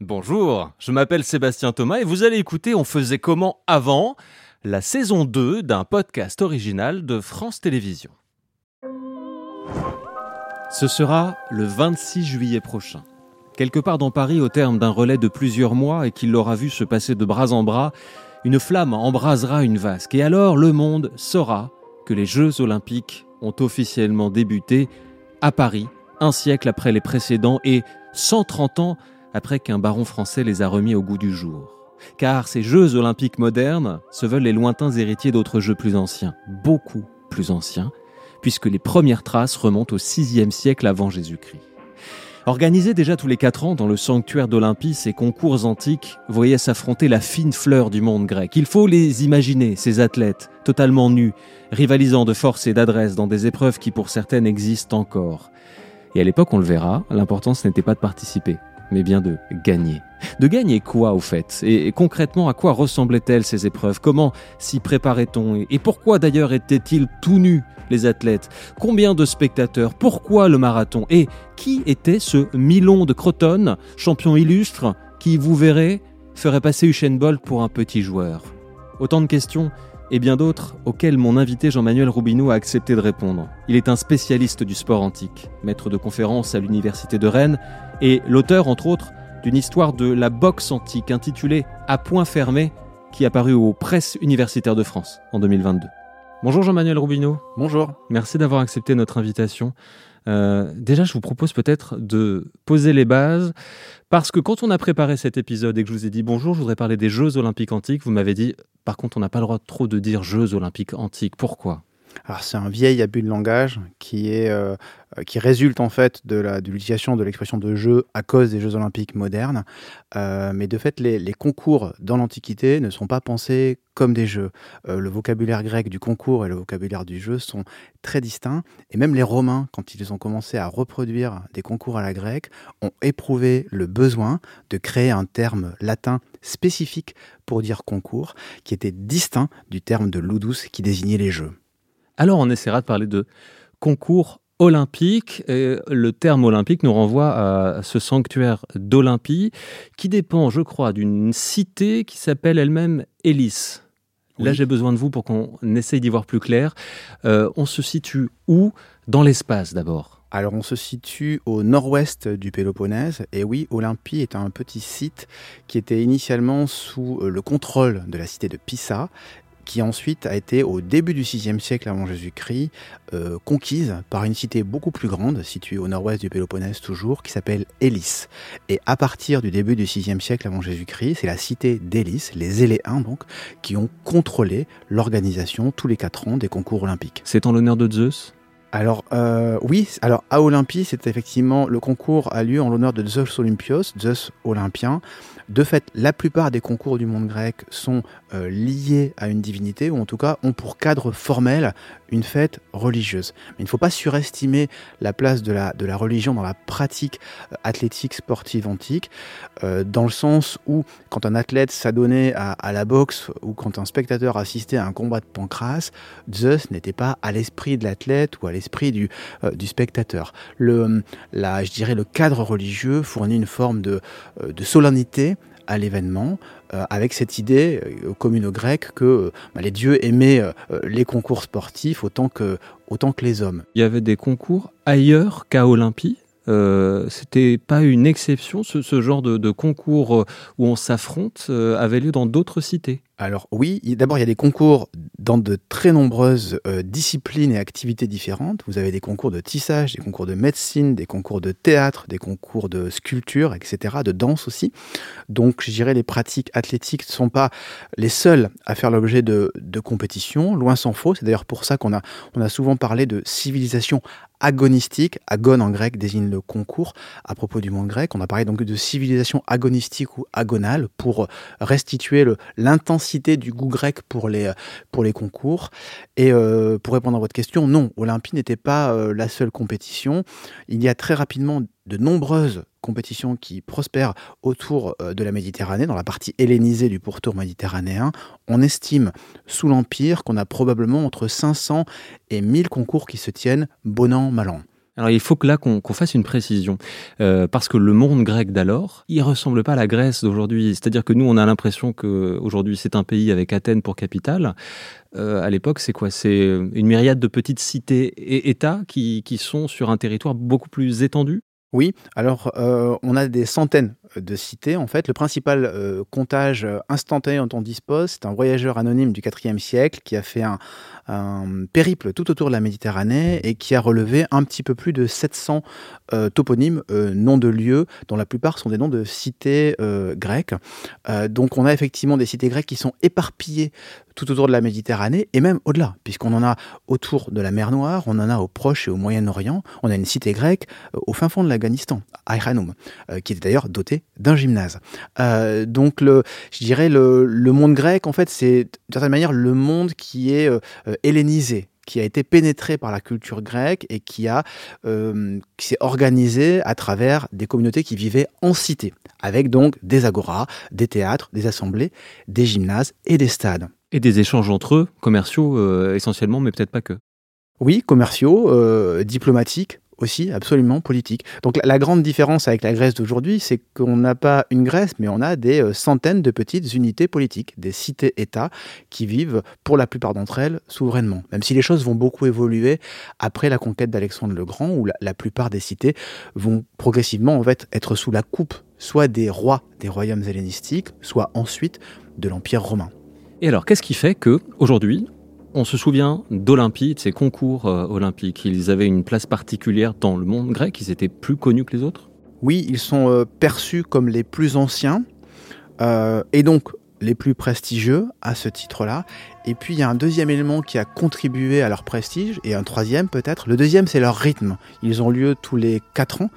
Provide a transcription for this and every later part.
Bonjour, je m'appelle Sébastien Thomas et vous allez écouter On faisait comment avant la saison 2 d'un podcast original de France Télévisions. Ce sera le 26 juillet prochain. Quelque part dans Paris, au terme d'un relais de plusieurs mois et qu'il l'aura vu se passer de bras en bras, une flamme embrasera une vasque. Et alors le monde saura que les Jeux olympiques ont officiellement débuté à Paris, un siècle après les précédents et 130 ans après qu'un baron français les a remis au goût du jour. Car ces Jeux olympiques modernes se veulent les lointains héritiers d'autres Jeux plus anciens, beaucoup plus anciens, puisque les premières traces remontent au VIe siècle avant Jésus-Christ. Organisés déjà tous les quatre ans dans le sanctuaire d'Olympie, ces concours antiques voyaient s'affronter la fine fleur du monde grec. Il faut les imaginer, ces athlètes, totalement nus, rivalisant de force et d'adresse dans des épreuves qui pour certaines existent encore. Et à l'époque, on le verra, l'important ce n'était pas de participer, mais bien de gagner. De gagner quoi au fait? Et, concrètement à quoi ressemblaient-elles ces épreuves? Comment s'y préparait-on? Et pourquoi d'ailleurs étaient-ils tout nus les athlètes? Combien de spectateurs? Pourquoi le marathon? Et qui était ce Milon de Croton, champion illustre, qui, vous verrez, ferait passer Usain Bolt pour un petit joueur? Autant de questions et bien d'autres auxquelles mon invité Jean-Manuel Roubinou a accepté de répondre. Il est un spécialiste du sport antique, maître de conférences à l'Université de Rennes et l'auteur, entre autres, d'une histoire de la boxe antique intitulée À point fermé, qui a paru aux presses universitaires de France en 2022. Bonjour Jean-Manuel Roubinou. Bonjour. Merci d'avoir accepté notre invitation. Euh, déjà, je vous propose peut-être de poser les bases, parce que quand on a préparé cet épisode et que je vous ai dit bonjour, je voudrais parler des Jeux olympiques antiques, vous m'avez dit, par contre, on n'a pas le droit trop de dire Jeux olympiques antiques. Pourquoi? Alors c'est un vieil abus de langage qui, est, euh, qui résulte en fait de l'utilisation de l'expression de jeu à cause des Jeux olympiques modernes. Euh, mais de fait, les, concours dans l'Antiquité ne sont pas pensés comme des jeux. Euh, le vocabulaire grec du concours et le vocabulaire du jeu sont très distincts. Et même les Romains, quand ils ont commencé à reproduire des concours à la grecque, ont éprouvé le besoin de créer un terme latin spécifique pour dire concours, qui était distinct du terme de ludus qui désignait les jeux. Alors on essaiera de parler de concours olympique. Et le terme olympique nous renvoie à ce sanctuaire d'Olympie qui dépend, je crois, d'une cité qui s'appelle elle-même Élis. Là, j'ai besoin de vous pour qu'on essaye d'y voir plus clair. Euh, on se situe où? Dans l'espace d'abord. Alors on se situe au nord-ouest du Péloponnèse et oui, Olympie est un petit site qui était initialement sous euh, le contrôle de la cité de Pisa qui ensuite a été, au début du VIe siècle avant Jésus-Christ, euh, conquise par une cité beaucoup plus grande, située au nord-ouest du Péloponnèse toujours, qui s'appelle Élis. Et à partir du début du VIe siècle avant Jésus-Christ, c'est la cité d'Élis, les Éléens donc, qui ont contrôlé l'organisation tous les quatre ans des concours olympiques. C'est en l'honneur de Zeus? Alors euh, oui, alors à Olympie, c'est effectivement le concours a lieu en l'honneur de Zeus Olympios, Zeus olympien. De fait, la plupart des concours du monde grec sont euh, liés à une divinité, ou en tout cas ont pour cadre formel une fête religieuse. Mais il ne faut pas surestimer la place de la, de la religion dans la pratique euh, athlétique sportive antique, euh, dans le sens où quand un athlète s'adonnait à, la boxe ou quand un spectateur assistait à un combat de pancras, Zeus n'était pas à l'esprit de l'athlète ou à l'esprit du, du spectateur. Le, la, je dirais le cadre religieux fournit une forme de, de solennité à l'événement, euh, avec cette idée euh, commune aux Grecs que euh, bah, les dieux aimaient les concours sportifs autant que, autant que les hommes. Il y avait des concours ailleurs qu'à Olympie euh, c'était pas une exception, ce, genre de, concours où on s'affronte avait lieu dans d'autres cités. Alors oui, d'abord il y a des concours dans de très nombreuses euh, disciplines et activités différentes. Vous avez des concours de tissage, des concours de médecine, des concours de théâtre, des concours de sculpture, etc., de danse aussi. Donc je dirais les pratiques athlétiques ne sont pas les seules à faire l'objet de, compétitions, loin s'en faut. C'est d'ailleurs pour ça qu'on a, on a souvent parlé de civilisation agonistique. Agon en grec désigne le concours. À propos du monde grec, on a parlé donc de civilisation agonistique ou agonale pour restituer l'intensité du goût grec pour les, pour les concours. Et euh, pour répondre à votre question, non, Olympie n'était pas euh, la seule compétition. Il y a très rapidement de nombreuses compétitions qui prospèrent autour euh, de la Méditerranée, dans la partie hellénisée du pourtour méditerranéen. On estime sous l'Empire qu'on a probablement entre 500 et 1000 concours qui se tiennent bon an, mal an. Alors il faut que là qu'on fasse une précision, euh, parce que le monde grec d'alors, il ressemble pas à la Grèce d'aujourd'hui. C'est-à-dire que nous, on a l'impression que aujourd'hui c'est un pays avec Athènes pour capitale. Euh, à l'époque, c'est quoi? C'est une myriade de petites cités et États qui sont sur un territoire beaucoup plus étendu oui, alors euh, on a des centaines de cités. En fait, le principal euh, comptage instantané dont on dispose, c'est un voyageur anonyme du IVe siècle qui a fait un, périple tout autour de la Méditerranée et qui a relevé un petit peu plus de 700 euh, toponymes, noms de lieux, dont la plupart sont des noms de cités grecques. donc on a effectivement des cités grecques qui sont éparpillées tout autour de la Méditerranée et même au-delà, puisqu'on en a autour de la mer Noire, on en a au Proche et au Moyen-Orient, on a une cité grecque au fin fond de l'Afghanistan, Ayranum, qui était d'ailleurs dotée d'un gymnase. Euh, donc, le, je dirais, le, le, monde grec, en fait, c'est d'une certaine manière le monde qui est euh, hellénisé qui a été pénétré par la culture grecque et qui, a, euh, qui s'est organisé à travers des communautés qui vivaient en cité, avec donc des agoras, des théâtres, des assemblées, des gymnases et des stades. Et des échanges entre eux, commerciaux essentiellement, mais peut-être pas que. Oui, commerciaux, diplomatiques, aussi absolument politique. Donc la, grande différence avec la Grèce d'aujourd'hui, c'est qu'on n'a pas une Grèce, mais on a des euh, centaines de petites unités politiques, des cités-États qui vivent pour la plupart d'entre elles souverainement. Même si les choses vont beaucoup évoluer après la conquête d'Alexandre le Grand, où la, plupart des cités vont progressivement en fait être sous la coupe soit des rois des royaumes hellénistiques, soit ensuite de l'Empire romain. Et alors, qu'est-ce qui fait que aujourd'hui, on se souvient d'Olympie, de ces concours euh, olympiques. Ils avaient une place particulière dans le monde grec, ils étaient plus connus que les autres? Oui, ils sont euh, perçus comme les plus anciens euh, et donc les plus prestigieux à ce titre-là. Et puis il y a un deuxième élément qui a contribué à leur prestige, et un troisième peut-être. Le deuxième, c'est leur rythme. Ils ont lieu tous les quatre ans.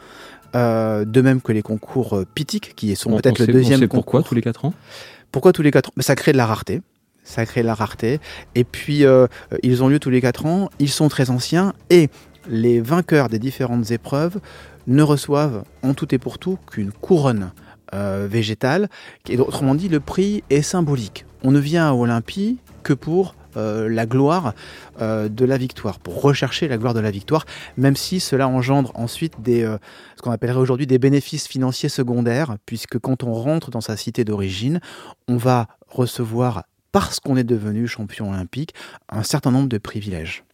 de même que les concours pithiques, qui sont peut-être le deuxième on Pourquoi tous les quatre ans? Pourquoi tous les quatre ans? Ça crée de la rareté ça crée la rareté. Et puis, euh, ils ont lieu tous les 4 ans, ils sont très anciens, et les vainqueurs des différentes épreuves ne reçoivent en tout et pour tout qu'une couronne euh, végétale. Et autrement dit, le prix est symbolique. On ne vient à Olympie que pour euh, la gloire de la victoire, pour rechercher la gloire de la victoire, même si cela engendre ensuite des, ce qu'on appellerait aujourd'hui des bénéfices financiers secondaires, puisque quand on rentre dans sa cité d'origine, on va recevoir parce qu'on est devenu champion olympique, un certain nombre de privilèges.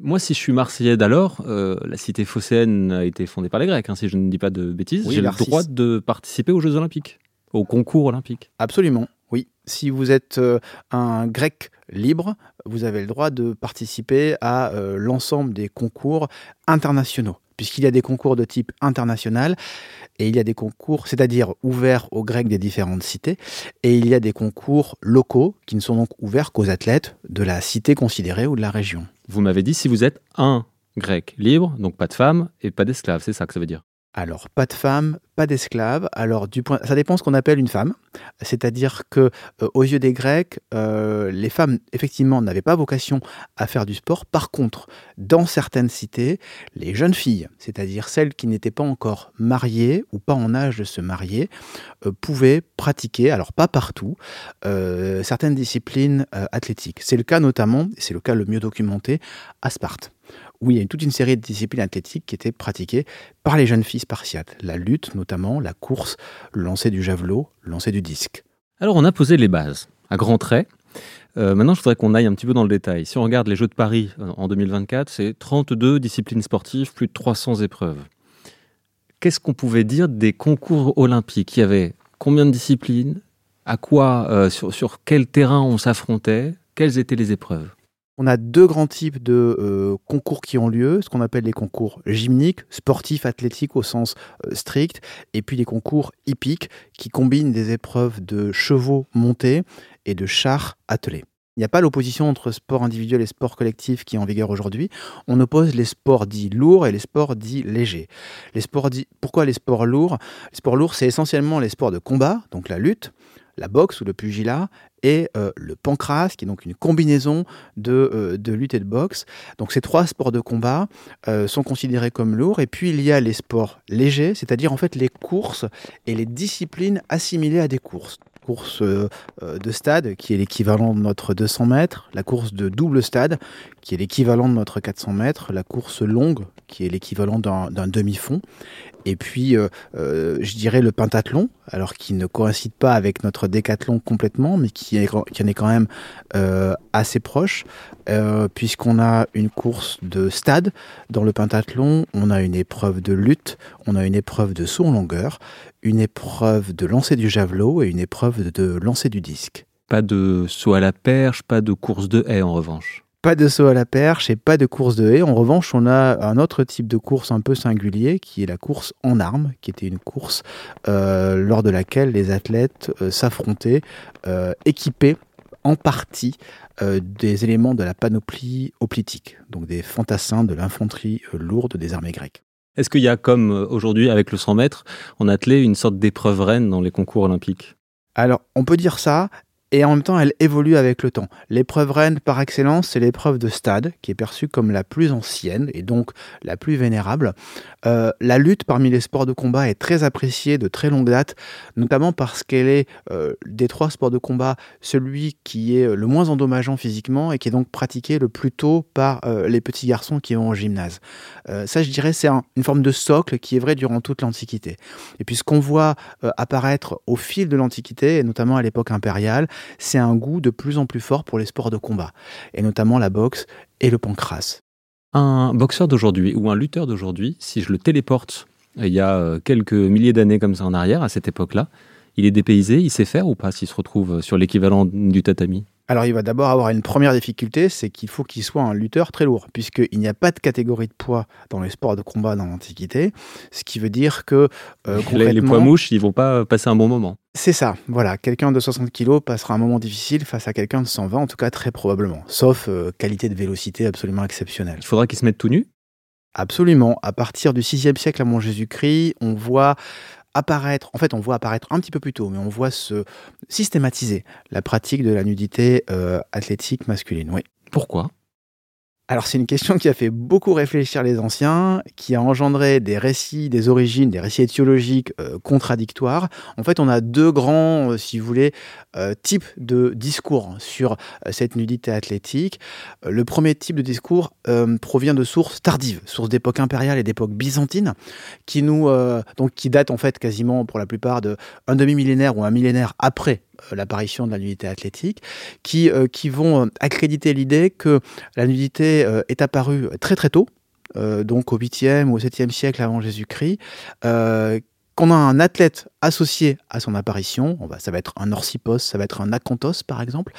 Moi, si je suis marseillais d'alors, euh, la cité phocéenne a été fondée par les Grecs, hein, si je ne dis pas de bêtises. J'ai le droit de participer aux Jeux olympiques, aux concours olympiques. Absolument, oui. Si vous êtes euh, un Grec libre, vous avez le droit de participer à euh, l'ensemble des concours internationaux puisqu'il y a des concours de type international et il y a des concours, c'est-à-dire ouverts aux Grecs des différentes cités, et il y a des concours locaux qui ne sont donc ouverts qu'aux athlètes de la cité considérée ou de la région. Vous m'avez dit si vous êtes un Grec libre, donc pas de femmes et pas d'esclaves, c'est ça que ça veut dire? Alors, pas de femme, pas d'esclave. Alors, du point, ça dépend ce qu'on appelle une femme. C'est-à-dire que, euh, aux yeux des Grecs, euh, les femmes, effectivement, n'avaient pas vocation à faire du sport. Par contre, dans certaines cités, les jeunes filles, c'est-à-dire celles qui n'étaient pas encore mariées ou pas en âge de se marier, euh, pouvaient pratiquer, alors pas partout, certaines disciplines athlétiques. C'est le cas notamment, c'est le cas le mieux documenté, à Sparte où il y a toute une série de disciplines athlétiques qui étaient pratiquées par les jeunes filles spartiates. La lutte notamment, la course, le lancer du javelot, le lancer du disque. Alors on a posé les bases, à grands traits. Euh, maintenant, je voudrais qu'on aille un petit peu dans le détail. Si on regarde les Jeux de Paris euh, en 2024, c'est 32 disciplines sportives, plus de 300 épreuves. Qu'est-ce qu'on pouvait dire des concours olympiques? Il y avait combien de disciplines? À quoi, euh, sur, sur quel terrain on s'affrontait? Quelles étaient les épreuves? On a deux grands types de euh, concours qui ont lieu, ce qu'on appelle les concours gymniques, sportifs, athlétiques au sens euh, strict, et puis les concours hippiques qui combinent des épreuves de chevaux montés et de chars attelés. Il n'y a pas l'opposition entre sport individuel et sport collectif qui est en vigueur aujourd'hui. On oppose les sports dits lourds et les sports dits légers. Les sports dits... Pourquoi les sports lourds? Les sports lourds, c'est essentiellement les sports de combat, donc la lutte, la boxe ou le pugilat, et euh, le pancras, qui est donc une combinaison de, euh, de, lutte et de boxe. Donc ces trois sports de combat euh, sont considérés comme lourds. Et puis il y a les sports légers, c'est-à-dire en fait les courses et les disciplines assimilées à des courses. course de stade, qui est l'équivalent de notre 200 mètres, la course de double stade, qui est l'équivalent de notre 400 mètres, la course longue, qui est l'équivalent d'un demi-fond, et puis, euh, euh, je dirais le pentathlon, alors qui ne coïncide pas avec notre décathlon complètement, mais qui, est, en est quand même euh, assez proche, puisqu'on a une course de stade. Dans le pentathlon, on a une épreuve de lutte, on a une épreuve de saut en longueur, une épreuve de lancer du javelot et une épreuve de lancer du disque. Pas de saut à la perche, pas de course de haie en revanche. Pas de saut à la perche et pas de course de haie. En revanche, on a un autre type de course un peu singulier qui est la course en armes, qui était une course euh, lors de laquelle les athlètes euh, s'affrontaient euh, équipés en partie des éléments de la panoplie hoplitique, donc des fantassins de l'infanterie lourde des armées grecques. Est-ce qu'il y a, comme aujourd'hui avec le 100 mètres, en athlée, une sorte d'épreuve reine dans les concours olympiques? Alors, on peut dire ça, et en même temps elle évolue avec le temps. L'épreuve reine par excellence, c'est l'épreuve de stade, qui est perçue comme la plus ancienne et donc la plus vénérable. Euh, la lutte parmi les sports de combat est très appréciée de très longue date, notamment parce qu'elle est euh, des trois sports de combat celui qui est le moins endommageant physiquement et qui est donc pratiqué le plus tôt par euh, les petits garçons qui vont au gymnase. ça, je dirais, c'est une forme de socle qui est vrai durant toute l'Antiquité. Et puis ce qu'on voit apparaître au fil de l'Antiquité, et notamment à l'époque impériale, c'est un goût de plus en plus fort pour les sports de combat, et notamment la boxe et le pancras. Un boxeur d'aujourd'hui ou un lutteur d'aujourd'hui, si je le téléporte il y a euh, quelques milliers d'années comme ça en arrière, à cette époque-là, il est dépaysé, il sait faire ou pas s'il se retrouve sur l'équivalent du tatami? Alors il va d'abord avoir une première difficulté, c'est qu'il faut qu'il soit un lutteur très lourd, puisqu'il n'y a pas de catégorie de poids dans les sports de combat dans l'Antiquité, ce qui veut dire que... Euh, les, poids mouches, ils vont pas passer un bon moment. C'est ça, voilà, quelqu'un de 60 kg passera un moment difficile face à quelqu'un de 120, en tout cas très probablement, sauf euh, qualité de vélocité absolument exceptionnelle. Il faudra qu'il se mette tout nu? Absolument. À partir du 6e siècle avant Jésus-Christ, on voit apparaître, en fait on voit apparaître un petit peu plus tôt, mais on voit se systématiser la pratique de la nudité euh, athlétique masculine. Oui. Pourquoi? Alors c'est une question qui a fait beaucoup réfléchir les anciens, qui a engendré des récits, des origines, des récits étiologiques euh, contradictoires. En fait, on a deux grands, euh, si vous voulez, euh, types de discours sur cette nudité athlétique. le premier type de discours provient de sources tardives, sources d'époque impériale et d'époque byzantine, qui nous, donc qui datent en fait quasiment pour la plupart de un demi-millénaire ou un millénaire après l'apparition de la nudité athlétique, qui, euh, qui vont euh, accréditer l'idée que la nudité est apparue très très tôt, donc au 8e ou au 7e siècle avant Jésus-Christ, qu'on a un athlète associé à son apparition, ça va être un Orcipos, ça va être un Acanthos par exemple,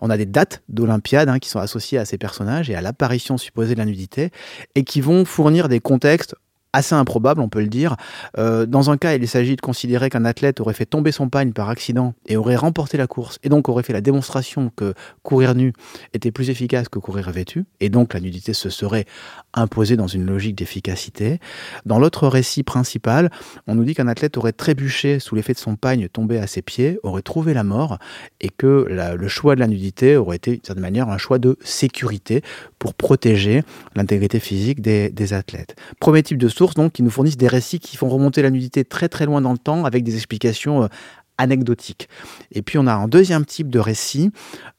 on a des dates d'Olympiade hein, qui sont associées à ces personnages et à l'apparition supposée de la nudité, et qui vont fournir des contextes assez improbable, on peut le dire. Euh, dans un cas, il s'agit de considérer qu'un athlète aurait fait tomber son pagne par accident et aurait remporté la course, et donc aurait fait la démonstration que courir nu était plus efficace que courir vêtu, et donc la nudité se serait imposée dans une logique d'efficacité. Dans l'autre récit principal, on nous dit qu'un athlète aurait trébuché sous l'effet de son pagne tombé à ses pieds, aurait trouvé la mort, et que le choix de la nudité aurait été, d'une certaine manière, un choix de sécurité pour protéger l'intégrité physique des, des athlètes. Premier type de source, donc qui nous fournissent des récits qui font remonter la nudité très très loin dans le temps avec des explications euh, anecdotiques. Et puis on a un deuxième type de récit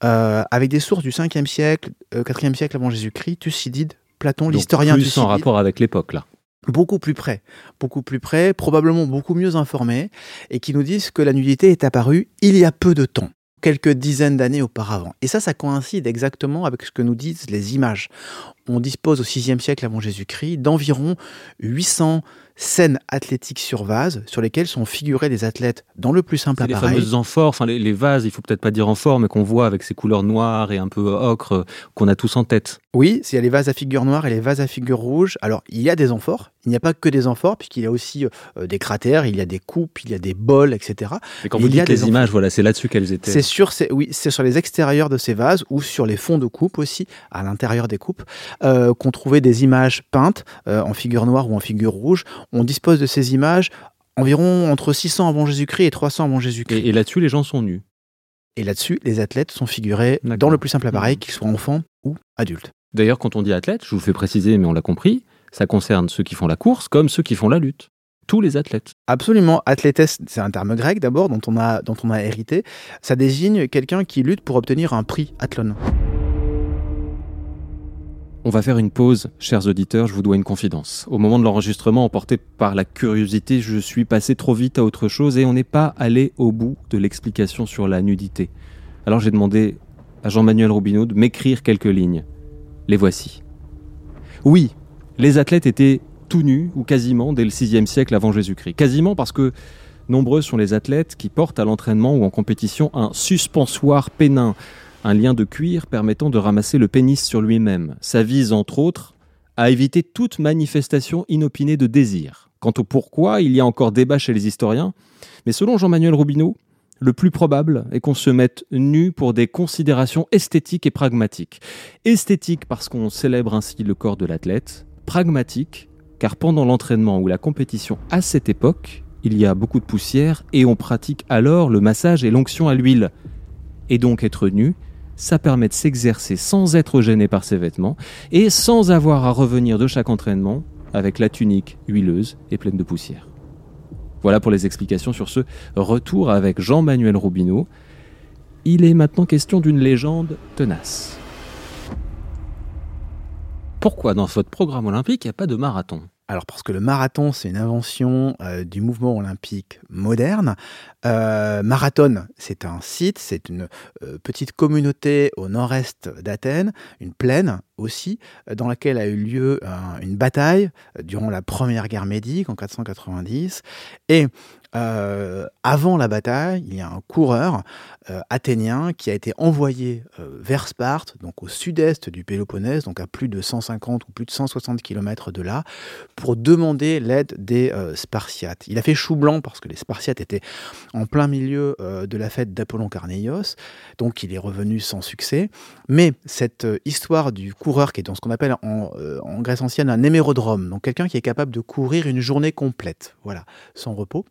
euh, avec des sources du 5e siècle, 4e euh, siècle avant Jésus-Christ, Thucydide, Platon, l'historien Thucydide. en rapport avec l'époque là beaucoup plus près, beaucoup plus près, probablement beaucoup mieux informés, et qui nous disent que la nudité est apparue il y a peu de temps quelques dizaines d'années auparavant. Et ça, ça coïncide exactement avec ce que nous disent les images. On dispose au VIe siècle avant Jésus-Christ d'environ 800 scènes athlétiques sur vase sur lesquelles sont figurés des athlètes dans le plus simple appareil. Les fameuses amphores, enfin les, vases, il faut peut-être pas dire amphores, mais qu'on voit avec ces couleurs noires et un peu ocre euh, qu'on a tous en tête. Oui, il y a les vases à figure noire et les vases à figure rouge. Alors, il y a des amphores, il n'y a pas que des amphores, puisqu'il y a aussi euh, des cratères, il y a des coupes, il y a des bols, etc. Et quand vous dites les images, voilà, c'est là-dessus qu'elles étaient. C'est sûr, c'est oui, c'est sur les extérieurs de ces vases ou sur les fonds de coupe aussi, à l'intérieur des coupes, euh, qu'on trouvait des images peintes en figure noire ou en figure rouge. On dispose de ces images environ entre 600 avant Jésus-Christ et 300 avant Jésus-Christ. Et, là-dessus, les gens sont nus. Et là-dessus, les athlètes sont figurés dans le plus simple appareil, mmh. qu'ils soient enfants ou adultes. D'ailleurs, quand on dit athlète, je vous fais préciser, mais on l'a compris, ça concerne ceux qui font la course comme ceux qui font la lutte. tous les athlètes. Absolument. Athlétesse, c'est un terme grec d'abord dont on a dont on a hérité. Ça désigne quelqu'un qui lutte pour obtenir un prix athlon. On va faire une pause, chers auditeurs, je vous dois une confidence. Au moment de l'enregistrement, emporté par la curiosité, je suis passé trop vite à autre chose et on n'est pas allé au bout de l'explication sur la nudité. Alors j'ai demandé à Jean-Manuel Robineau de m'écrire quelques lignes. Les voici. Oui, les athlètes étaient tout nus, ou quasiment, dès le VIe siècle avant Jésus-Christ. Quasiment parce que nombreux sont les athlètes qui portent à l'entraînement ou en compétition un suspensoire pénin, un lien de cuir permettant de ramasser le pénis sur lui-même. Ça vise, entre autres, à éviter toute manifestation inopinée de désir. Quant au pourquoi, il y a encore débat chez les historiens, mais selon Jean-Manuel Robineau, le plus probable est qu'on se mette nu pour des considérations esthétiques et pragmatiques. Esthétique parce qu'on célèbre ainsi le corps de l'athlète, pragmatique car pendant l'entraînement ou la compétition à cette époque, il y a beaucoup de poussière et on pratique alors le massage et l'onction à l'huile. Et donc être nu ça permet de s'exercer sans être gêné par ses vêtements et sans avoir à revenir de chaque entraînement avec la tunique huileuse et pleine de poussière. Voilà pour les explications sur ce retour avec Jean-Manuel Robineau. Il est maintenant question d'une légende tenace. Pourquoi dans votre programme olympique il n'y a pas de marathon? Alors parce que le marathon, c'est une invention euh, du mouvement olympique moderne. Euh, marathon, c'est un site, c'est une euh, petite communauté au nord-est d'Athènes, une plaine aussi, dans laquelle a eu lieu une bataille durant la première guerre médique en 490. Et euh, avant la bataille, il y a un coureur euh, athénien qui a été envoyé euh, vers Sparte, donc au sud-est du Péloponnèse, donc à plus de 150 ou plus de 160 km de là, pour demander l'aide des Spartiates. Il a fait chou blanc parce que les Spartiates étaient en plein milieu de la fête d'Apollon Carnéios, donc il est revenu sans succès. Mais cette histoire du coureur qui est dans ce qu'on appelle en, en, Grèce ancienne un hémérodrome, donc quelqu'un qui est capable de courir une journée complète, voilà, sans repos.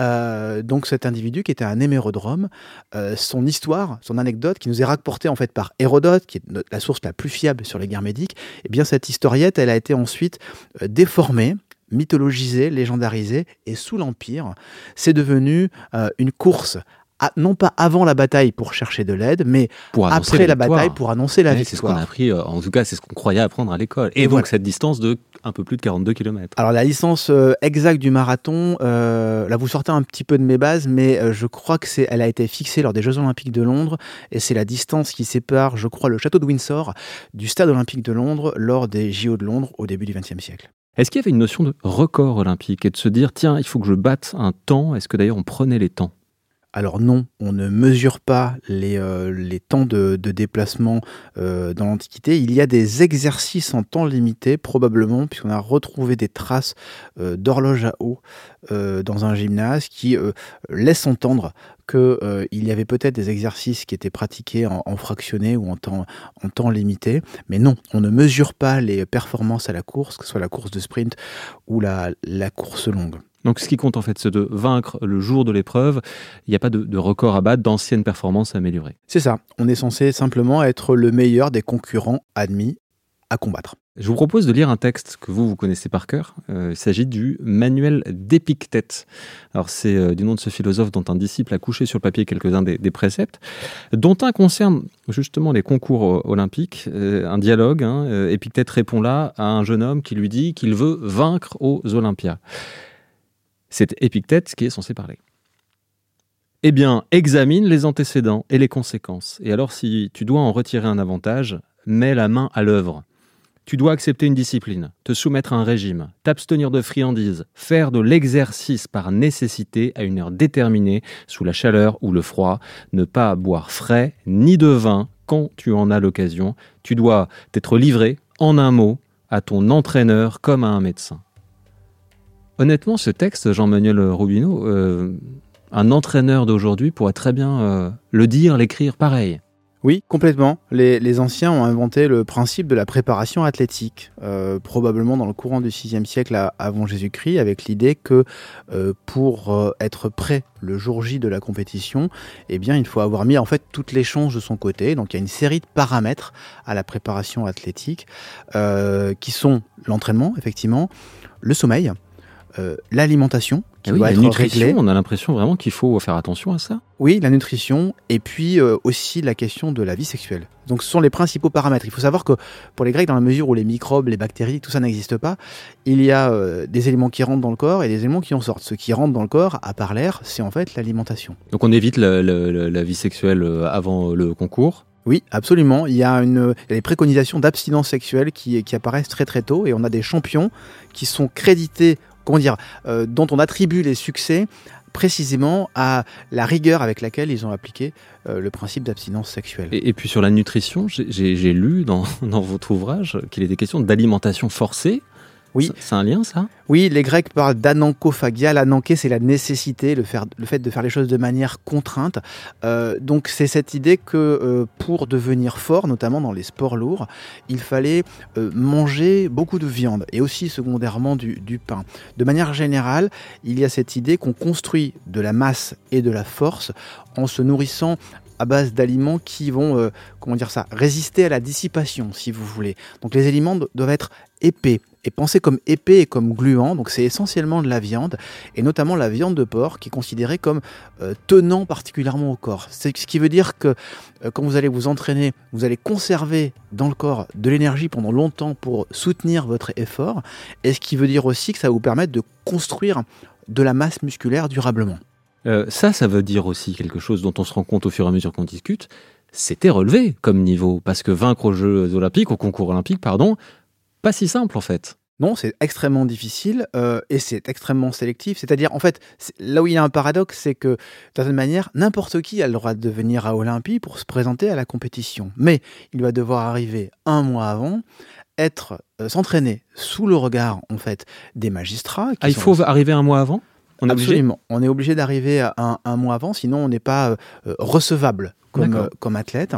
Euh, donc cet individu qui était un hémérodrome, euh, son histoire, son anecdote qui nous est rapportée en fait par Hérodote, qui est la source la plus fiable sur les guerres médiques, et eh bien cette historiette, elle a été ensuite euh, déformée mythologisée, légendarisée, et sous l'Empire, c'est devenu une course non pas avant la bataille pour chercher de l'aide, mais après la, bataille pour annoncer la victoire. C'est ce qu'on a appris, en tout cas, c'est ce qu'on croyait apprendre à l'école. Et, donc cette distance de un peu plus de 42 km. Alors la licence euh, exacte du marathon, euh, là vous sortez un petit peu de mes bases, mais je crois que c'est, elle a été fixée lors des Jeux Olympiques de Londres, et c'est la distance qui sépare, je crois, le château de Windsor du Stade Olympique de Londres lors des JO de Londres au début du XXe siècle. Est-ce qu'il y avait une notion de record olympique et de se dire tiens il faut que je batte un temps? Est-ce que d'ailleurs on prenait les temps? Alors non, on ne mesure pas les, euh, temps de, déplacement euh, dans l'Antiquité. Il y a des exercices en temps limité, probablement, puisqu'on a retrouvé des traces euh, d'horloge à eau dans un gymnase qui laissent entendre qu'il y avait peut-être des exercices qui étaient pratiqués en, fractionné ou en temps, en temps limité. Mais non, on ne mesure pas les performances à la course, que ce soit la course de sprint ou la course longue. Donc ce qui compte en fait, c'est de vaincre le jour de l'épreuve. Il n'y a pas de, record à battre, d'anciennes performances à améliorer. C'est ça. On est censé simplement être le meilleur des concurrents admis à combattre. Je vous propose de lire un texte que vous, vous connaissez par cœur. Euh, il s'agit du Manuel d'Épictète. Alors, c'est euh, du nom de ce philosophe dont un disciple a couché sur le papier quelques-uns des, préceptes, dont un concerne justement les concours euh, olympiques. un dialogue. Hein, Épictète répond là à un jeune homme qui lui dit qu'il veut vaincre aux Olympiades. C'est Épictète qui est censé parler. Eh bien, examine les antécédents et les conséquences. Et alors, si tu dois en retirer un avantage, mets la main à l'œuvre. Tu dois accepter une discipline, te soumettre à un régime, t'abstenir de friandises, faire de l'exercice par nécessité à une heure déterminée, sous la chaleur ou le froid, ne pas boire frais ni de vin quand tu en as l'occasion. Tu dois t'être livré, en un mot, à ton entraîneur comme à un médecin. Honnêtement, ce texte, Jean-Manuel Robineau, euh, un entraîneur d'aujourd'hui pourrait très bien euh, le dire, l'écrire pareil. Oui, complètement. Les, anciens ont inventé le principe de la préparation athlétique, euh, probablement dans le courant du VIe siècle avant Jésus-Christ, avec l'idée que pour être prêt le jour J de la compétition, eh bien, il faut avoir mis en fait toutes les chances de son côté. Donc, il y a une série de paramètres à la préparation athlétique qui sont l'entraînement, effectivement, le sommeil, euh, l'alimentation qui Ah oui, doit la être nutrition, réglée. on a l'impression vraiment qu'il faut faire attention à ça. Oui, la nutrition et puis euh, aussi la question de la vie sexuelle. Donc ce sont les principaux paramètres. Il faut savoir que pour les Grecs, dans la mesure où les microbes, les bactéries, tout ça n'existe pas, il y a euh, des éléments qui rentrent dans le corps et des éléments qui en sortent. Ce qui rentre dans le corps, à part l'air, c'est en fait l'alimentation. Donc on évite la, la- la- la vie sexuelle avant le concours. Oui, absolument. Il y a, une, il y a des préconisations d'abstinence sexuelle qui, qui apparaissent très très tôt et on a des champions qui sont crédités, comment dire, euh, dont on attribue les succès précisément à la rigueur avec laquelle ils ont appliqué euh, le principe d'abstinence sexuelle. Et, puis sur la nutrition, j'ai- lu dans votre ouvrage qu'il était question d'alimentation forcée. Oui. C'est un lien ça? Oui, les Grecs parlent d'anankophagia. L'ananké, c'est la nécessité, le, faire, le fait de faire les choses de manière contrainte. Euh, donc, c'est cette idée que euh, pour devenir fort, notamment dans les sports lourds, il fallait euh, manger beaucoup de viande et aussi secondairement du, du pain. De manière générale, il y a cette idée qu'on construit de la masse et de la force en se nourrissant à base d'aliments qui vont, comment dire ça, résister à la dissipation, si vous voulez. Donc les aliments do- doivent être épais et pensés comme épais et comme gluants. Donc c'est essentiellement de la viande et notamment la viande de porc qui est considérée comme euh, tenant particulièrement au corps. C'est ce qui veut dire que euh, quand vous allez vous entraîner, vous allez conserver dans le corps de l'énergie pendant longtemps pour soutenir votre effort. Et ce qui veut dire aussi que ça va vous permettre de construire de la masse musculaire durablement. Euh, Ça, ça veut dire aussi quelque chose dont on se rend compte au fur et à mesure qu'on discute. C'était relevé comme niveau, parce que vaincre aux Jeux Olympiques, au concours olympique, pardon, pas si simple en fait. Non, c'est extrêmement difficile euh, et c'est extrêmement sélectif. C'est-à-dire, en fait, là où il y a un paradoxe, c'est que, d'une certaine manière, n'importe qui a le droit de venir à Olympie pour se présenter à la compétition. Mais il va devoir arriver un mois avant, être euh, s'entraîner sous le regard, en fait, des magistrats. qui Ah, il sont- faut arriver un mois avant? On est obligé Absolument. On est obligé d'arriver à un, un mois avant, sinon on n'est pas euh, euh, recevable comme, euh, comme athlète.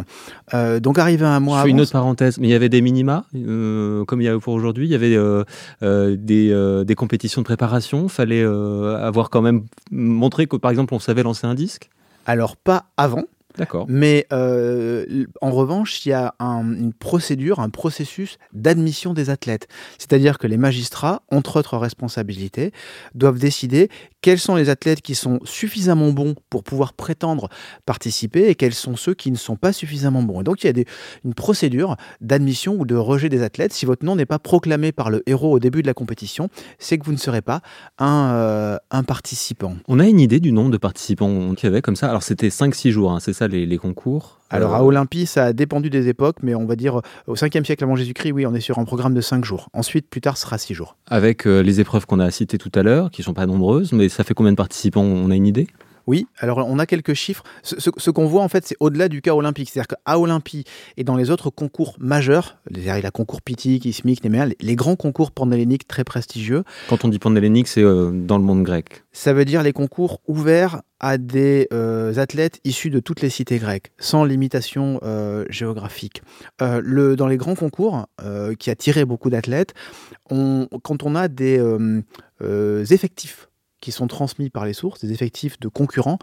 Euh, donc arriver un mois Je fais avant. une autre parenthèse, mais il y avait des minima, euh, comme il y a pour aujourd'hui. Il y avait euh, euh, des, euh, des compétitions de préparation. Il fallait euh, avoir quand même montré que, par exemple, on savait lancer un disque. Alors pas avant, D'accord. Mais euh, en revanche, il y a un- une procédure, un processus d'admission des athlètes. C'est-à-dire que les magistrats, entre autres responsabilités, doivent décider quels sont les athlètes qui sont suffisamment bons pour pouvoir prétendre participer et quels sont ceux qui ne sont pas suffisamment bons. Et donc il y a des- une procédure d'admission ou de rejet des athlètes. Si votre nom n'est pas proclamé par le héros au début de la compétition, c'est que vous ne serez pas un, euh, un participant. On a une idée du nombre de participants qu'il y avait comme ça? Alors, c'était 5-6 jours, hein, c'est ça les, les concours? Alors Euh, à Olympie, ça a dépendu des époques, mais on va dire euh, au 5e siècle avant Jésus-Christ, oui, on est sur un programme de 5 jours. Ensuite, plus tard, ce sera 6 jours. Avec euh, les épreuves qu'on a citées tout à l'heure, qui sont pas nombreuses, mais ça fait combien de participants? On a une idée? Oui, alors on a quelques chiffres. Ce, ce- ce qu'on voit en fait, c'est au-delà du cas olympique. C'est-à-dire qu'à Olympie et dans les autres concours majeurs, les la concours Pythique, Ismique, Néméa, les, les grands concours panhelléniques très prestigieux, Quand on dit panhellénique, c'est euh, dans le monde grec. ça veut dire les concours ouverts à des euh, athlètes issus de toutes les cités grecques, sans limitation euh, géographique. Euh, le, dans les grands concours, qui attiré beaucoup d'athlètes, quand on a des effectifs qui sont transmis par les sources, des effectifs de concurrents,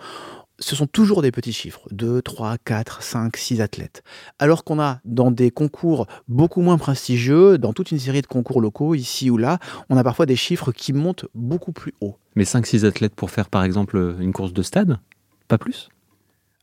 ce sont toujours des petits chiffres, 2, 3, 4, 5, 6 athlètes. Alors qu'on a dans des concours beaucoup moins prestigieux, dans toute une série de concours locaux, ici ou là, on a parfois des chiffres qui montent beaucoup plus haut. Mais 5-6 athlètes pour faire, par exemple, une course de stade? Pas plus?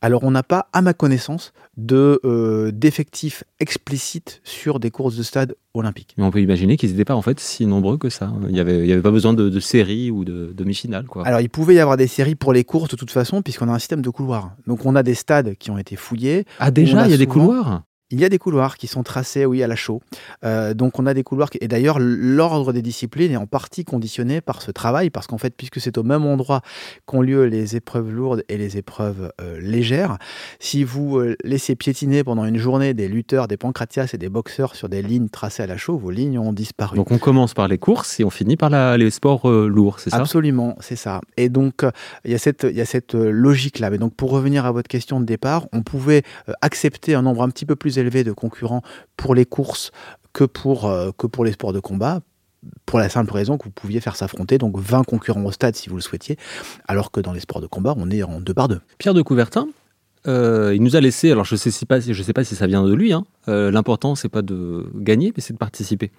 Alors on n'a pas, à ma connaissance, de euh, d'effectifs explicites sur des courses de stade olympiques. Mais on peut imaginer qu'ils n'étaient pas en fait si nombreux que ça. Il n'y avait, il y avait pas besoin de, de série ou de demi-finale. Quoi. Alors il pouvait y avoir des séries pour les courses de toute façon, puisqu'on a un système de couloirs. Donc on a des stades qui ont été fouillés. ah déjà, il y a des couloirs? Il y a des couloirs qui sont tracés, oui, à la chaux. Euh, donc on a des couloirs qui... Et d'ailleurs, l'ordre des disciplines est en partie conditionné par ce travail, parce qu'en fait, puisque c'est au même endroit qu'ont lieu les épreuves lourdes et les épreuves euh, légères, si vous euh, laissez piétiner pendant une journée des lutteurs, des pancratias et des boxeurs sur des lignes tracées à la chaux, vos lignes ont disparu. Donc on commence par les courses et on finit par la- les sports lourds, c'est ça? Absolument, c'est ça. Et donc, il y a cette, il y a cette logique-là. Mais donc, pour revenir à votre question de départ, on pouvait accepter un nombre un petit peu plus élevé de concurrents pour les courses que pour, euh, que pour les sports de combat. Pour la simple raison que vous pouviez faire s'affronter donc 20 concurrents au stade si vous le souhaitiez, alors que dans les sports de combat, on est en deux par deux. Pierre de Coubertin, euh, il nous a laissé, alors je ne sais, si pas, sais pas si ça vient de lui, hein, euh, l'important c'est pas de gagner, mais c'est de participer.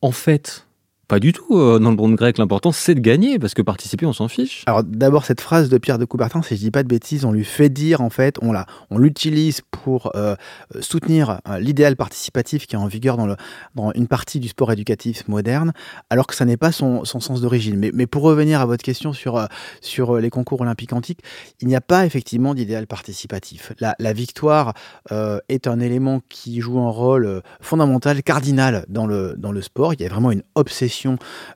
En fait, Pas du tout. Euh, dans le monde grec, l'important c'est de gagner parce que participer, on s'en fiche. Alors d'abord cette phrase de Pierre de Coubertin, si je dis pas de bêtises, on lui fait dire en fait, on la, on l'utilise pour euh, soutenir euh, l'idéal participatif qui est en vigueur dans, le, dans une partie du sport éducatif moderne, alors que ça n'est pas son, son sens d'origine. Mais, mais, pour revenir à votre question sur, sur les concours olympiques antiques, il n'y a pas effectivement d'idéal participatif. La, la victoire est un élément qui joue un rôle fondamental, cardinal dans le, dans le sport. Il y a vraiment une obsession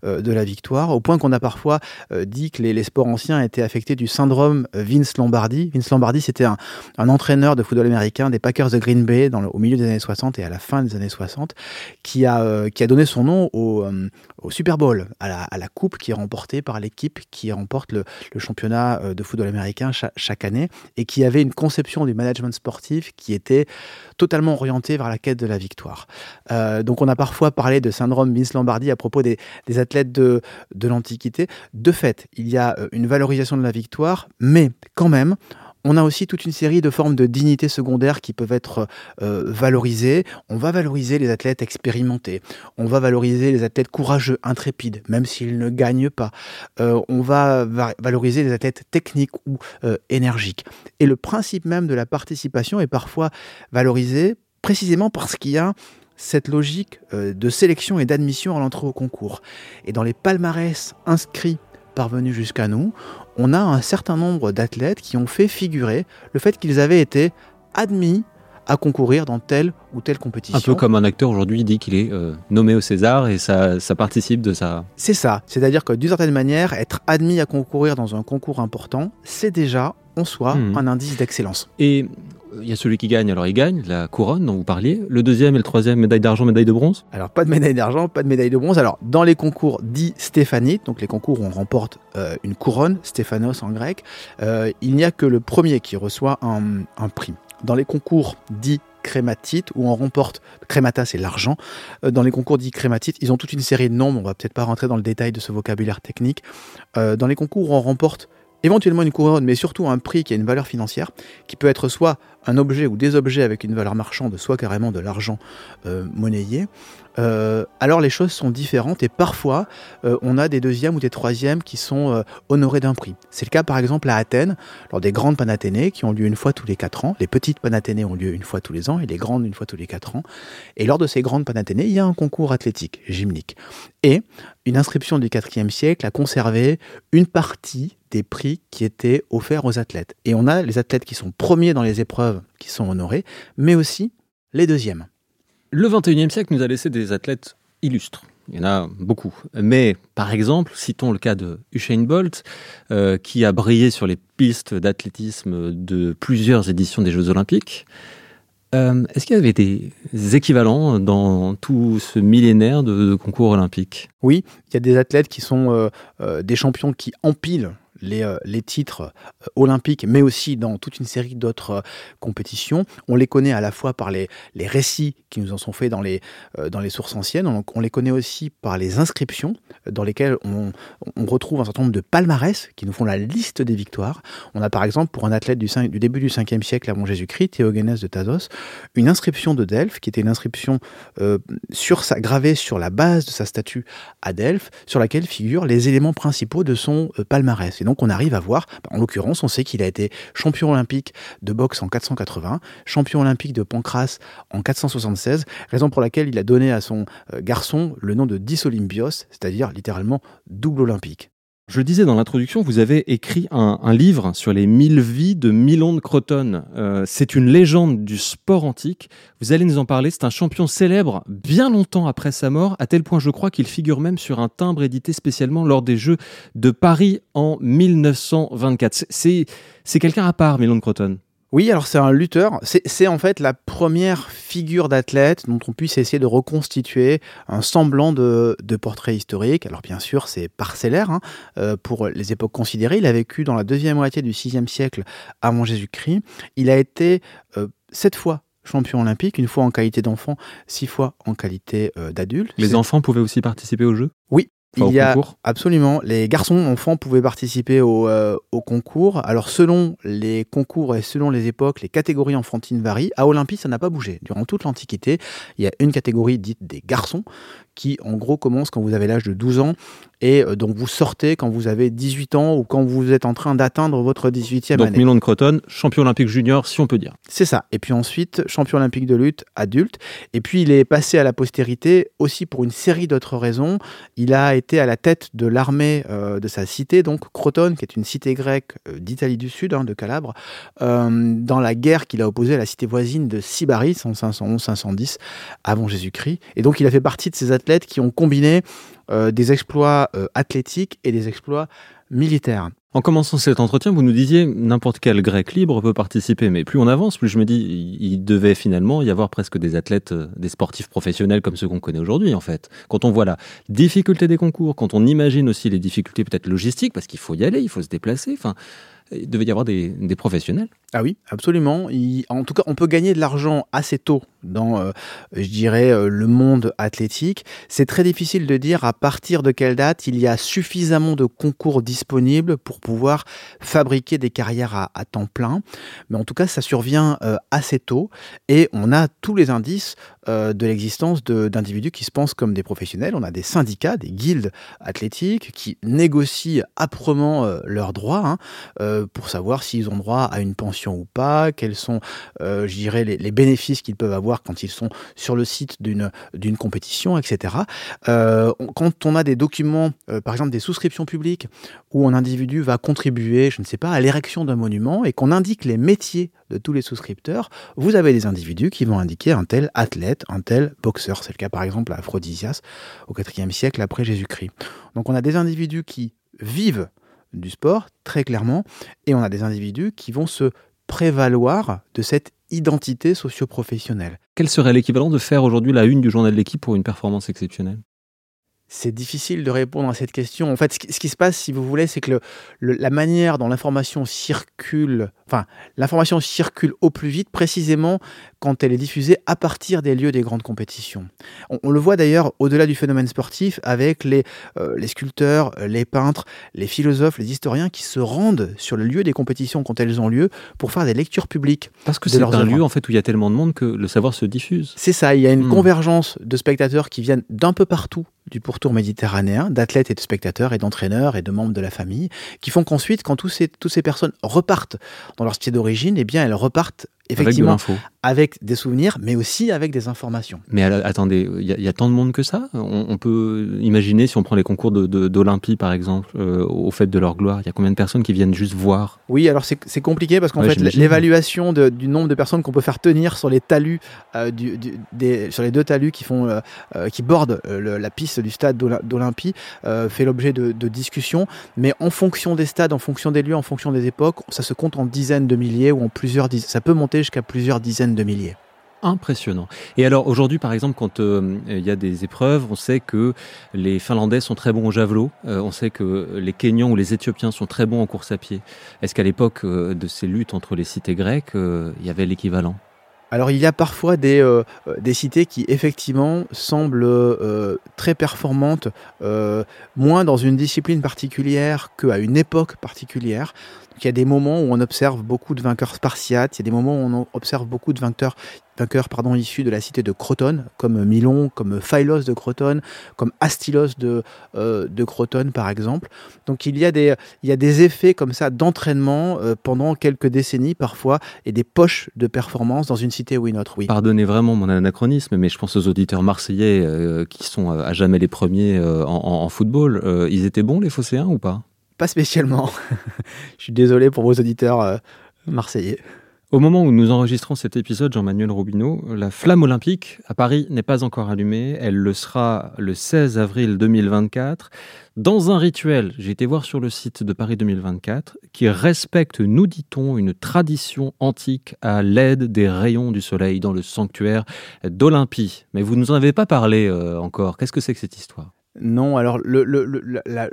euh, de la victoire, au point qu'on a parfois euh, dit que les, sports anciens étaient affectés du syndrome euh, Vince Lombardi. Vince Lombardi, c'était un, entraîneur de football américain des Packers de Green Bay au milieu des années 60 et à la fin des années 60, qui a, qui a donné son nom au, Super Bowl, à la, coupe qui est remportée par l'équipe qui remporte le, championnat de football américain chaque, année et qui avait une conception du management sportif qui était totalement orientée vers la quête de la victoire. donc on a parfois parlé de syndrome Vince Lombardi à propos des, athlètes de, de l'Antiquité. De fait, il y a euh, une valorisation de la victoire, mais quand même, on a aussi toute une série de formes de dignité secondaire qui peuvent être euh, valorisées. On va valoriser les athlètes expérimentés. On va valoriser les athlètes courageux, intrépides, même s'ils ne gagnent pas. Euh, on va valoriser les athlètes techniques ou énergiques. Et le principe même de la participation est parfois valorisé précisément parce qu'il y a cette logique euh, de sélection et d'admission à l'entrée au concours. Et dans les palmarès inscrits parvenus jusqu'à nous, on a un certain nombre d'athlètes qui ont fait figurer le fait qu'ils avaient été admis à concourir dans telle ou telle compétition. Un peu comme un acteur aujourd'hui dit qu'il est euh, nommé au César et ça, ça participe de ça. C'est ça. C'est-à-dire que d'une certaine manière, être admis à concourir dans un concours important, c'est déjà en soi hmm. un indice d'excellence. Et il y a celui qui gagne, alors il gagne, la couronne dont vous parliez. Le deuxième et le troisième, médaille d'argent, médaille de bronze? Alors pas de médaille d'argent, pas de médaille de bronze. Alors dans les concours dits stéphanites, donc les concours où on remporte euh, une couronne, Stéphanos en grec, euh, il n'y a que le premier qui reçoit un, prix. Dans les concours dits crématite où on remporte crémata c'est l'argent euh, dans les concours dits crématite ils ont toute une série de noms on va peut-être pas rentrer dans le détail de ce vocabulaire technique dans les concours où on remporte éventuellement une couronne, mais surtout un prix qui a une valeur financière, qui peut être soit un objet ou des objets avec une valeur marchande, soit carrément de l'argent euh, monnayé, euh, alors les choses sont différentes et parfois euh, on a des deuxièmes ou des troisièmes qui sont honorés d'un prix. C'est le cas par exemple à Athènes, lors des grandes Panathénées qui ont lieu une fois tous les quatre ans. Les petites Panathénées ont lieu une fois tous les ans et les grandes une fois tous les quatre ans. Et lors de ces grandes Panathénées, il y a un concours athlétique, gymnique. Et une inscription du IVe siècle a conservé une partie des prix qui étaient offerts aux athlètes. Et on a les athlètes qui sont premiers dans les épreuves qui sont honorés, mais aussi les deuxièmes. Le 21e siècle nous a laissé des athlètes illustres. Il y en a beaucoup. Mais par exemple, citons le cas de Usain Bolt, euh, qui a brillé sur les pistes d'athlétisme de plusieurs éditions des Jeux Olympiques. Euh, est-ce qu'il y avait des équivalents dans tout ce millénaire de, concours olympiques? Oui, il y a des athlètes qui sont euh, des champions qui empilent les, euh, les titres euh, olympiques, mais aussi dans toute une série d'autres euh, compétitions. On les connaît à la fois par les, récits qui nous en sont faits dans les, sources anciennes, on, les connaît aussi par les inscriptions dans lesquelles on, retrouve un certain nombre de palmarès qui nous font la liste des victoires. On a par exemple pour un athlète du, début du 5e siècle avant Jésus-Christ, Théogénès de Thasos, une inscription de Delphes qui était une inscription sur sa, gravée sur la base de sa statue à Delphes, sur laquelle figurent les éléments principaux de son palmarès donc on arrive à voir, bah, en l'occurrence, on sait qu'il a été champion olympique de boxe en 480, champion olympique de pancras en 476, raison pour laquelle il a donné à son euh, garçon le nom de Olympios, c'est-à-dire littéralement double olympique. Je le disais dans l'introduction, vous avez écrit un, livre sur les mille vies de Milon de Croton. Euh, c'est une légende du sport antique. Vous allez nous en parler. C'est un champion célèbre bien longtemps après sa mort, à tel point je crois qu'il figure même sur un timbre édité spécialement lors des Jeux de Paris en 1924. C'est quelqu'un à part, Milon de Croton. Oui, alors c'est un lutteur. C'est en fait la première figure d'athlète dont on puisse essayer de reconstituer un semblant de, portrait historique. Alors bien sûr, c'est parcellaire hein, euh, pour les époques considérées. Il a vécu dans la deuxième moitié du VIe siècle avant Jésus-Christ. Il a été euh, sept fois champion olympique, une fois en qualité d'enfant, six fois en qualité euh, d'adulte. Les enfants pouvaient aussi participer au jeu? Oui, il y a absolument les garçons enfants pouvaient participer au, euh, au, concours. Alors selon les concours et selon les époques, les catégories enfantines varient. À Olympie, ça n'a pas bougé. Durant toute l'Antiquité, il y a une catégorie dite des garçons qui en gros commence quand vous avez l'âge de 12 ans et euh, donc vous sortez quand vous avez 18 ans ou quand vous êtes en train d'atteindre votre 18e année. Donc Milan de Croton, champion olympique junior, si on peut dire. C'est ça. Et puis ensuite, champion olympique de lutte adulte. Et puis il est passé à la postérité aussi pour une série d'autres raisons. Il a été à la tête de l'armée euh, de sa cité, donc Croton, qui est une cité grecque euh, d'Italie du Sud, hein, de Calabre, dans la guerre qu'il a opposée à la cité voisine de Sybaris en 511-510 avant Jésus-Christ. Et donc il a fait partie de ces athlètes qui ont combiné euh, des exploits euh, athlétiques et des exploits militaires. En commençant cet entretien, vous nous disiez n'importe quel grec libre peut participer, mais plus on avance, plus je me dis il devait finalement y avoir presque des athlètes, euh, des sportifs professionnels comme ceux qu'on connaît aujourd'hui en fait. Quand on voit la difficulté des concours, quand on imagine aussi les difficultés peut-être logistiques, parce qu'il faut y aller, il faut se déplacer, il devait y avoir des, professionnels. Ah oui, absolument. en tout cas, on peut gagner de l'argent assez tôt dans, euh, je dirais, euh, le monde athlétique. C'est très difficile de dire à partir de quelle date il y a suffisamment de concours disponibles pour pouvoir fabriquer des carrières à, temps plein. Mais en tout cas, ça survient euh, assez tôt et on a tous les indices de l'existence d'individus qui se pensent comme des professionnels. On a des syndicats, des guildes athlétiques qui négocient âprement leurs droits hein, pour savoir s'ils ont droit à une pension ou pas, quels sont, je dirais, les bénéfices qu'ils peuvent avoir quand ils sont sur le site d'une, compétition, etc. Euh, quand on a des documents, euh, par exemple des souscriptions publiques, où un individu va contribuer, je ne sais pas, à l'érection d'un monument, et qu'on indique les métiers de tous les souscripteurs, vous avez des individus qui vont indiquer un tel athlète, un tel boxeur. C'est le cas par exemple à Aphrodisias au IVe siècle après Jésus-Christ. Donc on a des individus qui vivent du sport, très clairement, et on a des individus qui vont se prévaloir de cette identité socio-professionnelle. Quel serait l'équivalent de faire aujourd'hui la une du journal de l'équipe pour une performance exceptionnelle? C'est difficile de répondre à cette question. En fait, ce qui, se passe, si vous voulez, c'est que la manière dont l'information circule, enfin, l'information circule au plus vite, précisément quand elle est diffusée à partir des lieux des grandes compétitions. On, le voit d'ailleurs au-delà du phénomène sportif avec les, euh, les sculpteurs, les peintres, les philosophes, les historiens qui se rendent sur le lieu des compétitions quand elles ont lieu pour faire des lectures publiques. Parce que c'est un lieu en fait où il y a tellement de monde que le savoir se diffuse. C'est ça, il y a une hmm. convergence de spectateurs qui viennent d'un peu partout du pourtour méditerranéen, d'athlètes et de spectateurs et d'entraîneurs et de membres de la famille, qui font qu'ensuite, quand tous ces, toutes ces personnes repartent dans leur style d'origine, eh bien, elles repartent effectivement avec, des souvenirs, mais aussi avec des informations. Mais attendez, il y, a tant de monde que ça? On, peut imaginer, si on prend les concours d'Olympie, de, par exemple, euh, au fait de leur gloire, il y a combien de personnes qui viennent juste voir? Oui, alors c'est compliqué parce qu'en fait, l'évaluation du nombre de personnes qu'on peut faire tenir sur les talus, euh, du, des, sur les deux talus qui, font, euh, qui bordent la piste du stade d'Olympie fait l'objet de, de discussions, mais en fonction des stades, en fonction des lieux, en fonction des époques, ça se compte en dizaines de milliers ou en plusieurs dizaines. Ça peut monter jusqu'à plusieurs dizaines de milliers. Impressionnant. Et alors aujourd'hui, par exemple, quand euh, il y a des épreuves, on sait que les Finlandais sont très bons au javelot, euh, on sait que les Kenyans ou les Éthiopiens sont très bons en course à pied. Est-ce qu'à l'époque euh, de ces luttes entre les cités grecques, il y avait l'équivalent? Alors il y a parfois des, des cités qui effectivement semblent très performantes, moins dans une discipline particulière qu'à une époque particulière. Il y a des moments où on observe beaucoup de vainqueurs spartiates, il y a des moments où on observe beaucoup de vainqueurs, vainqueurs pardon, issus de la cité de Crotone, comme Milon, comme Phylos de Crotone, comme Astylos de, euh, de Crotone par exemple. Donc il y a des, il y a des effets comme ça d'entraînement euh, pendant quelques décennies parfois et des poches de performance dans une cité ou une autre. Oui. Pardonnez vraiment mon anachronisme, mais je pense aux auditeurs marseillais euh, qui sont à jamais les premiers en, en, football. ils étaient bons les Phocéens ou pas? Pas spécialement. Je suis désolé pour vos auditeurs euh, marseillais. Au moment où nous enregistrons cet épisode, Jean-Manuel Robineau, la flamme olympique à Paris n'est pas encore allumée. Elle le sera le 16 avril 2024 dans un rituel, j'ai été voir sur le site de Paris 2024, qui respecte, nous dit-on, une tradition antique à l'aide des rayons du soleil dans le sanctuaire d'Olympie. Mais vous ne nous en avez pas parlé euh, encore. Qu'est-ce que c'est que cette histoire? Non, alors le, la,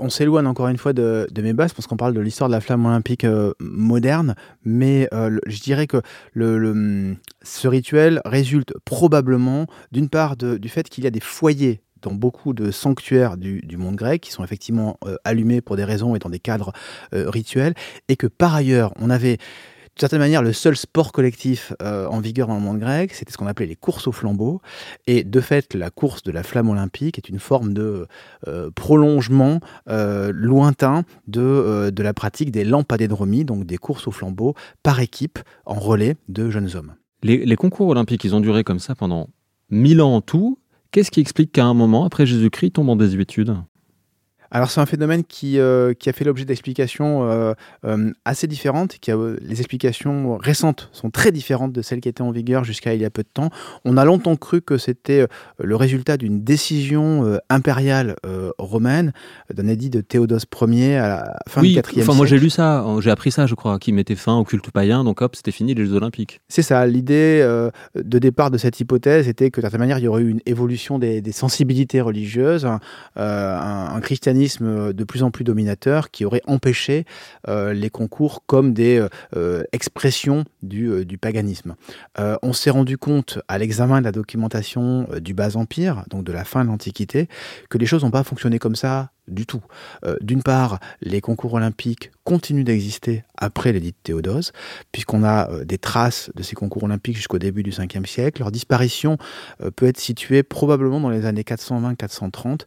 on s'éloigne encore une fois de, mes bases parce qu'on parle de l'histoire de la flamme olympique euh, moderne, mais euh, je dirais que ce rituel résulte probablement d'une part du fait qu'il y a des foyers dans beaucoup de sanctuaires du, monde grec qui sont effectivement euh, allumés pour des raisons et dans des cadres rituels, et que par ailleurs on avait certaine manière, le seul sport collectif euh, en vigueur dans le monde grec, c'était ce qu'on appelait les courses au flambeau. Et de fait, la course de la flamme olympique est une forme de euh, prolongement euh, lointain de, la pratique des lampadédromies, donc des courses au flambeau par équipe en relais de jeunes hommes. Les, les concours olympiques, ils ont duré comme ça pendant 1000 ans en tout. Qu'est-ce qui explique qu'à un moment, après Jésus-Christ, tombe en désuétude? Alors c'est un phénomène qui, euh, qui a fait l'objet d'explications euh, euh, assez différentes. Qui a, les explications récentes sont très différentes de celles qui étaient en vigueur jusqu'à il y a peu de temps. On a longtemps cru que c'était le résultat d'une décision impériale romaine, d'un édit de Théodose Ier à la fin du IVe siècle. Enfin, moi j'ai lu ça, j'ai appris ça, je crois, qui mettait fin au culte païen. Donc hop, c'était fini les Jeux Olympiques. C'est ça. L'idée de départ de cette hypothèse était que d'une certaine manière il y aurait eu une évolution des, des sensibilités religieuses, un, un christianisme euh, de plus en plus dominateur qui aurait empêché euh, les concours comme des euh, expressions du, du paganisme. on s'est rendu compte à l'examen de la documentation du bas empire, donc de la fin de l'Antiquité, que les choses n'ont pas fonctionné comme ça du tout. Euh, d'une part, les concours olympiques continuent d'exister après l'édit de Théodose, puisqu'on a euh, des traces de ces concours olympiques jusqu'au début du 5e siècle. Leur disparition euh, peut être située probablement dans les années 420-430,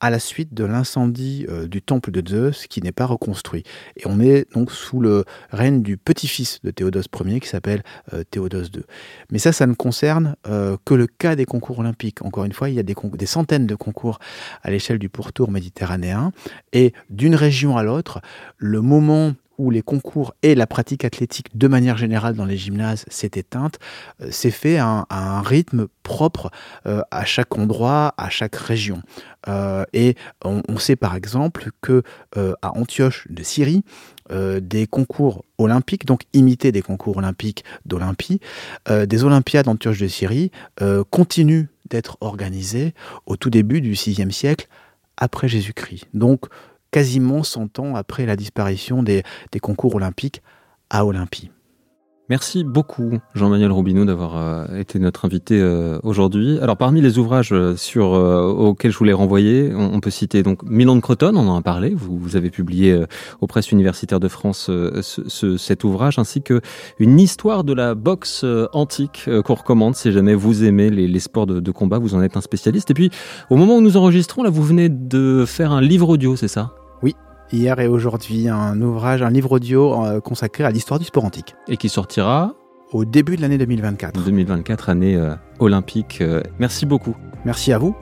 à la suite de l'incendie du temple de Zeus, qui n'est pas reconstruit. Et on est donc sous le règne du petit-fils de Théodose Ier, qui s'appelle Théodose II. Mais ça, ça ne concerne que le cas des concours olympiques. Encore une fois, il y a des, des centaines de concours à l'échelle du pourtour méditerranéen et d'une région à l'autre, le moment où les concours et la pratique athlétique de manière générale dans les gymnases s'est éteinte, euh, s'est fait à un, rythme propre euh, à chaque endroit, à chaque région. Euh, et on, sait par exemple que à Antioche de Syrie, des concours olympiques, donc imités des concours olympiques d'Olympie, des Olympiades Antioche de Syrie continuent d'être organisées au tout début du VIe siècle après Jésus-Christ. Donc quasiment 100 ans après la disparition des, des concours olympiques à Olympie. Merci beaucoup Jean-Manuel Robineau d'avoir euh, été notre invité euh, aujourd'hui. Alors parmi les ouvrages euh, sur auxquels je voulais renvoyer, on, peut citer donc Milan de Creton, on en a parlé. Vous, vous avez publié aux presses universitaires de France ce, cet ouvrage, ainsi que une histoire de la boxe antique qu'on recommande si jamais vous aimez les, les sports de, de, combat. Vous en êtes un spécialiste. Et puis au moment où nous enregistrons, là, vous venez de faire un livre audio, c'est ça? Hier et aujourd'hui un ouvrage, un livre audio euh, consacré à l'histoire du sport antique. Et qui sortira au début de l'année 2024. 2024, année euh, olympique. Euh, merci beaucoup. Merci à vous.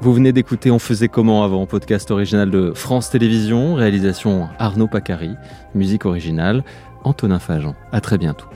Vous venez d'écouter On faisait comment avant, podcast original de France Télévisions, réalisation Arnaud Pacari, musique originale Antonin Fajan. À très bientôt.